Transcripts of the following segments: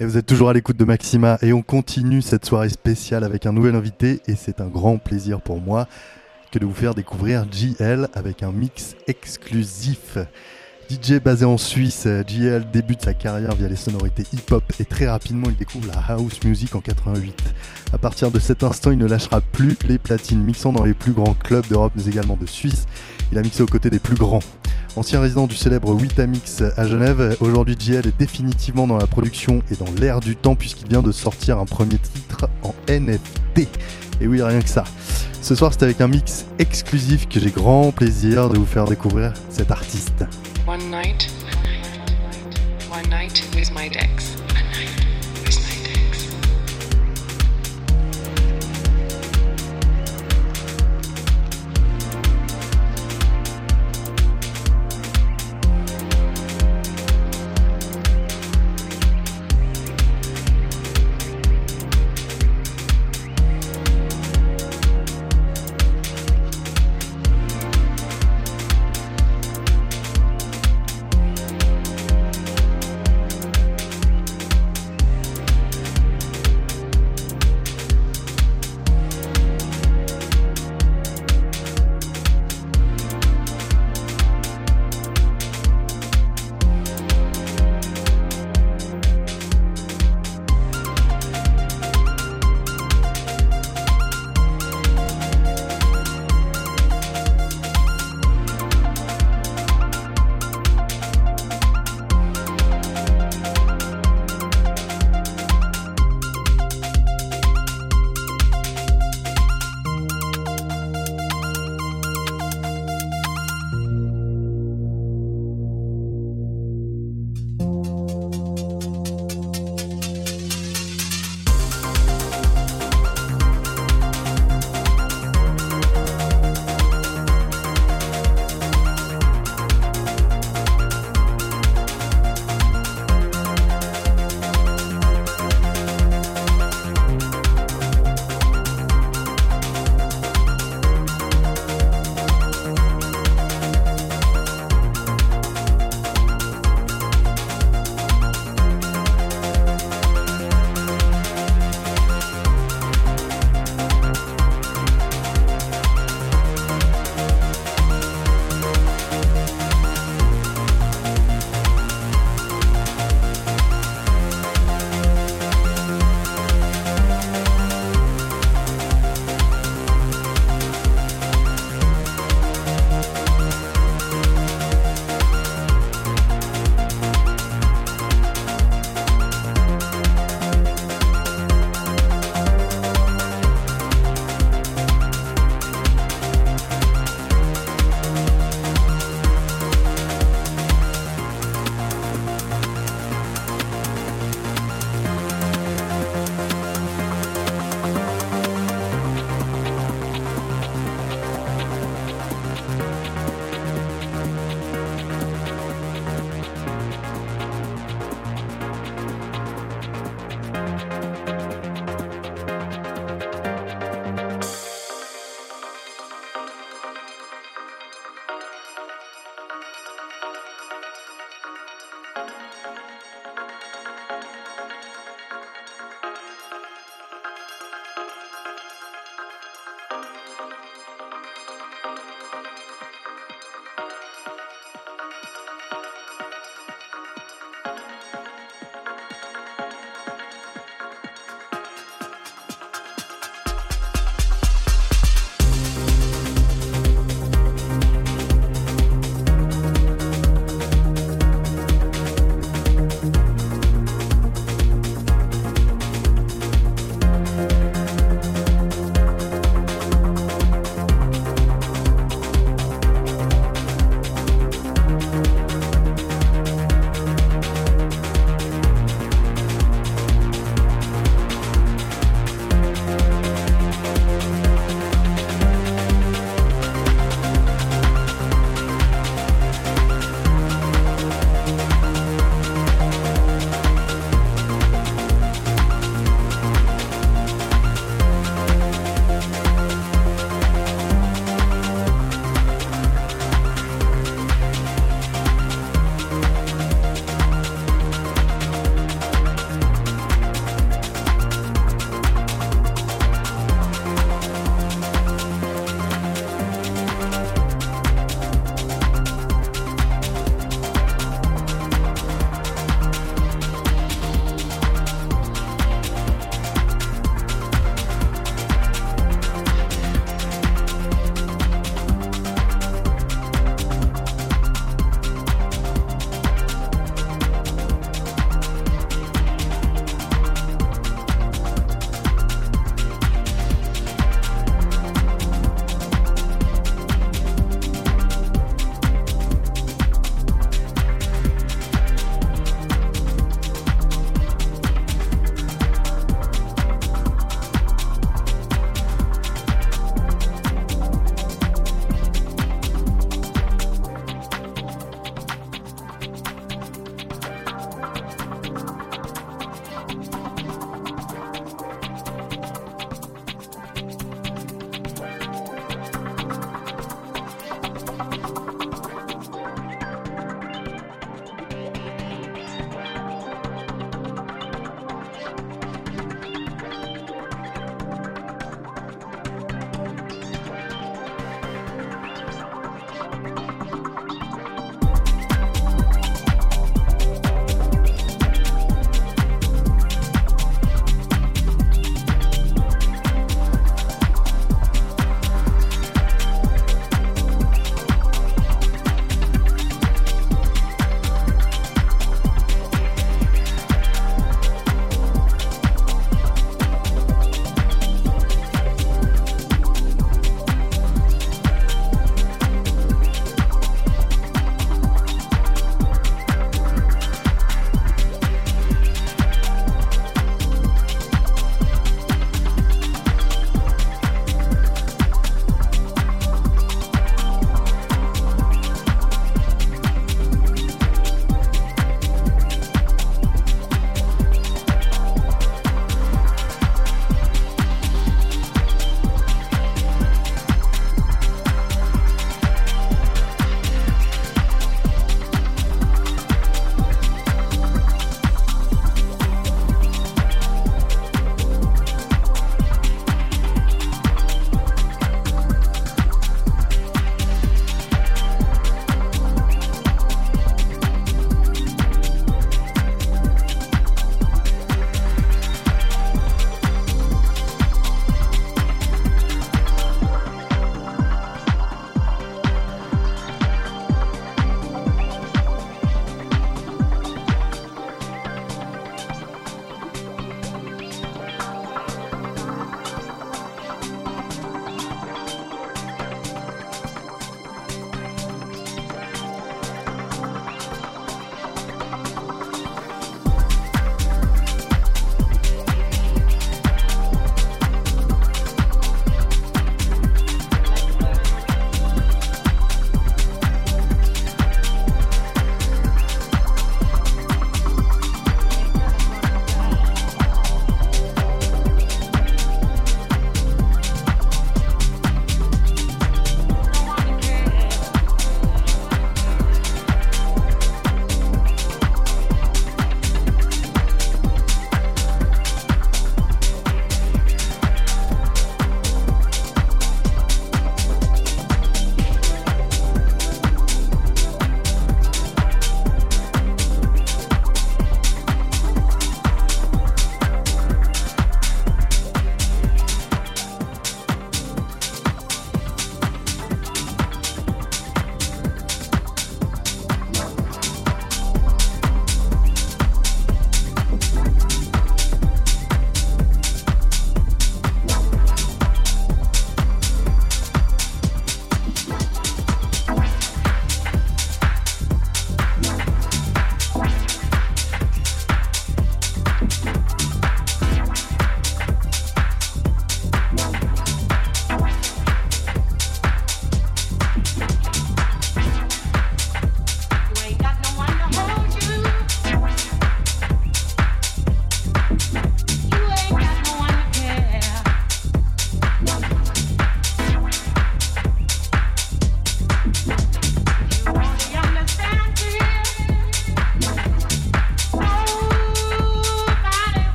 Et vous êtes toujours à l'écoute de Maxima et on continue cette soirée spéciale avec un nouvel invité et c'est un grand plaisir pour moi que de vous faire découvrir JL avec un mix exclusif. DJ basé en Suisse, JL débute sa carrière via les sonorités hip-hop et très rapidement il découvre la house music en 88. À partir de cet instant, il ne lâchera plus les platines, mixant dans les plus grands clubs d'Europe mais également de Suisse. Il a mixé aux côtés des plus grands. Ancien résident du célèbre Witamix à Genève, aujourd'hui JL est définitivement dans la production et dans l'air du temps puisqu'il vient de sortir un premier titre en NFT. Et oui, rien que ça. Ce soir, c'est avec un mix exclusif que j'ai grand plaisir de vous faire découvrir cet artiste. One night, one night with my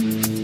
Bye.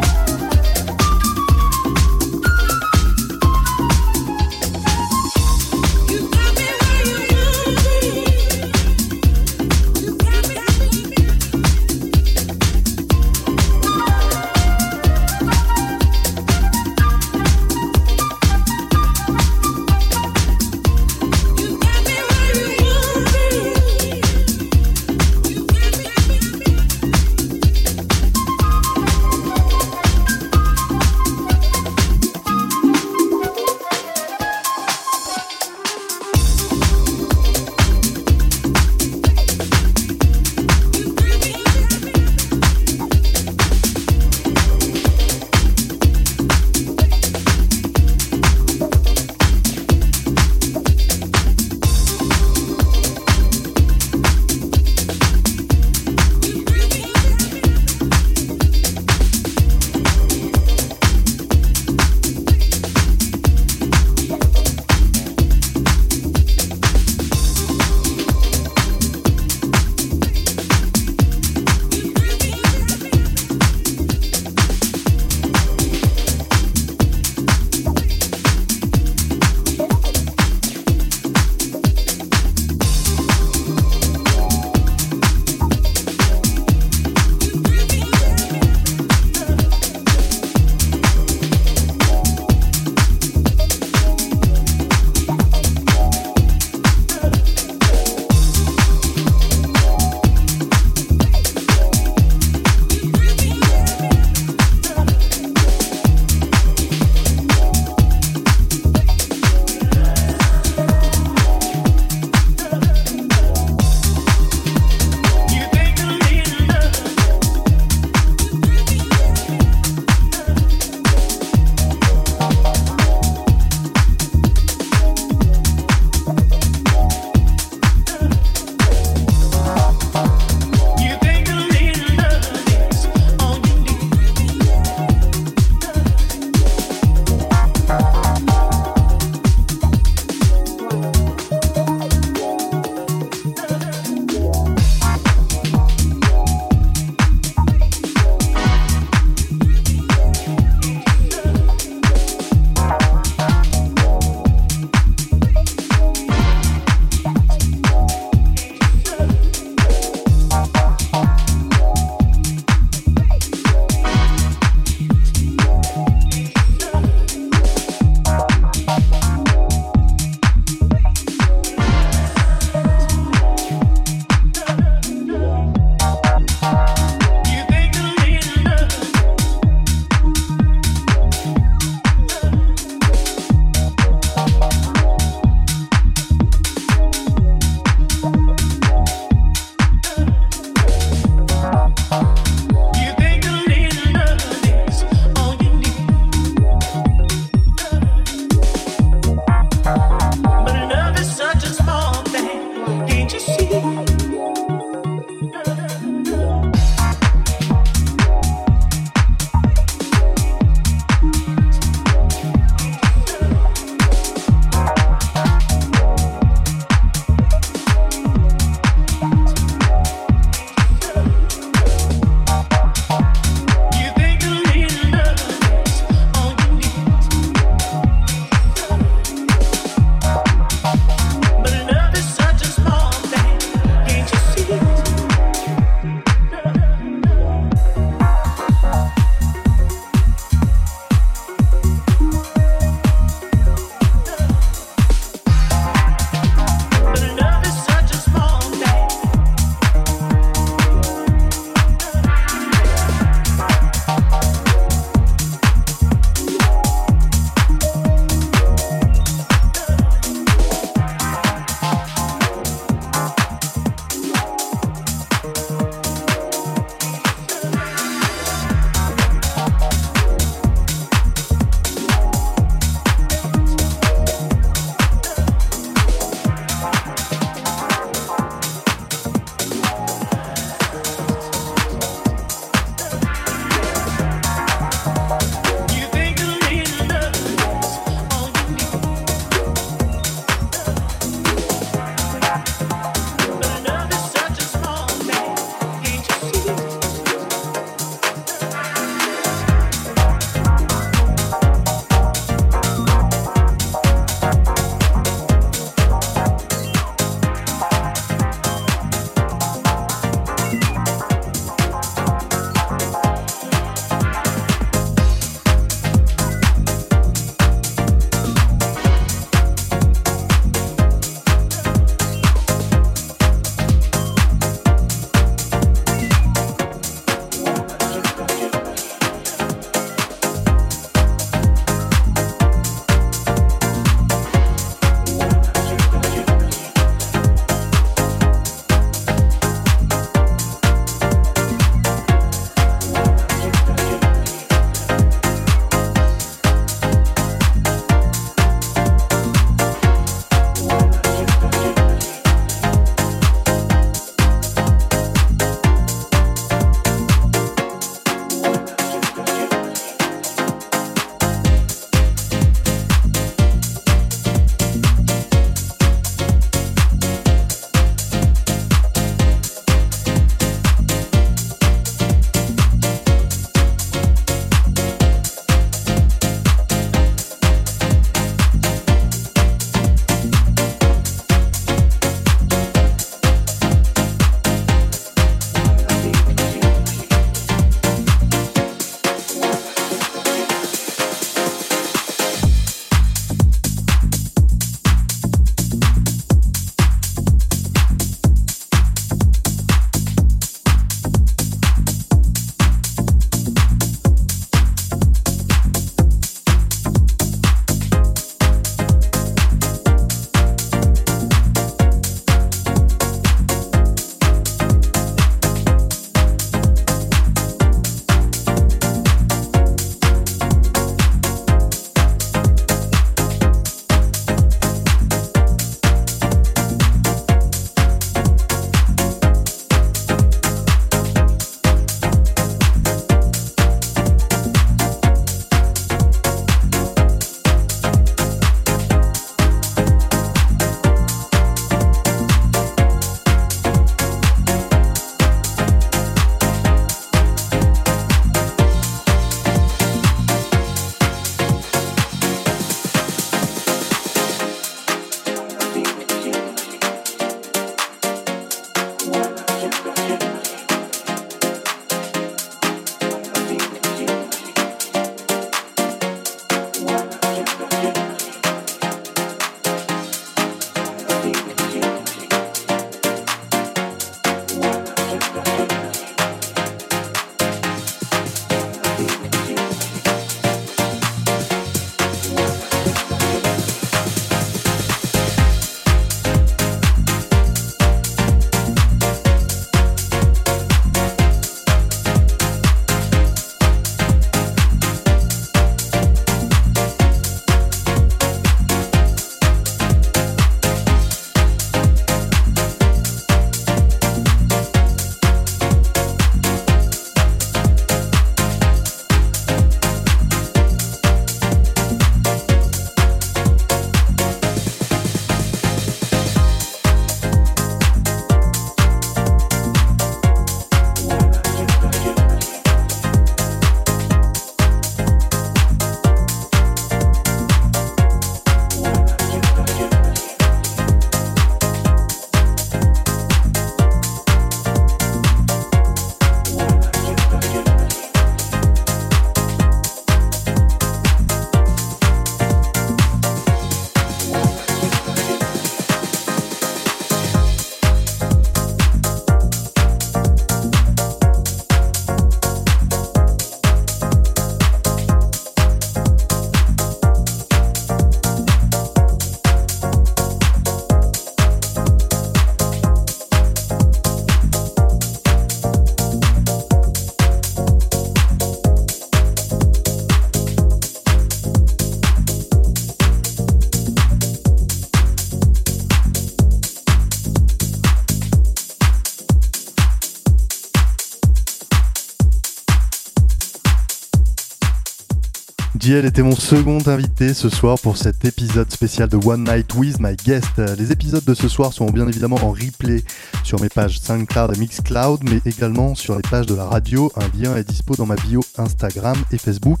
Dex. JL était mon second invité ce soir pour cet épisode spécial de One Night with My Guest. Les épisodes de ce soir sont bien évidemment en replay sur mes pages SoundCloud et Mixcloud, mais également sur les pages de la radio. Un lien est dispo dans ma bio Instagram et Facebook.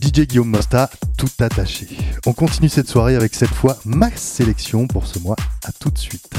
DJ Guillaume Mosta, tout attaché. On continue cette soirée avec cette fois ma sélection pour ce mois. À tout de suite.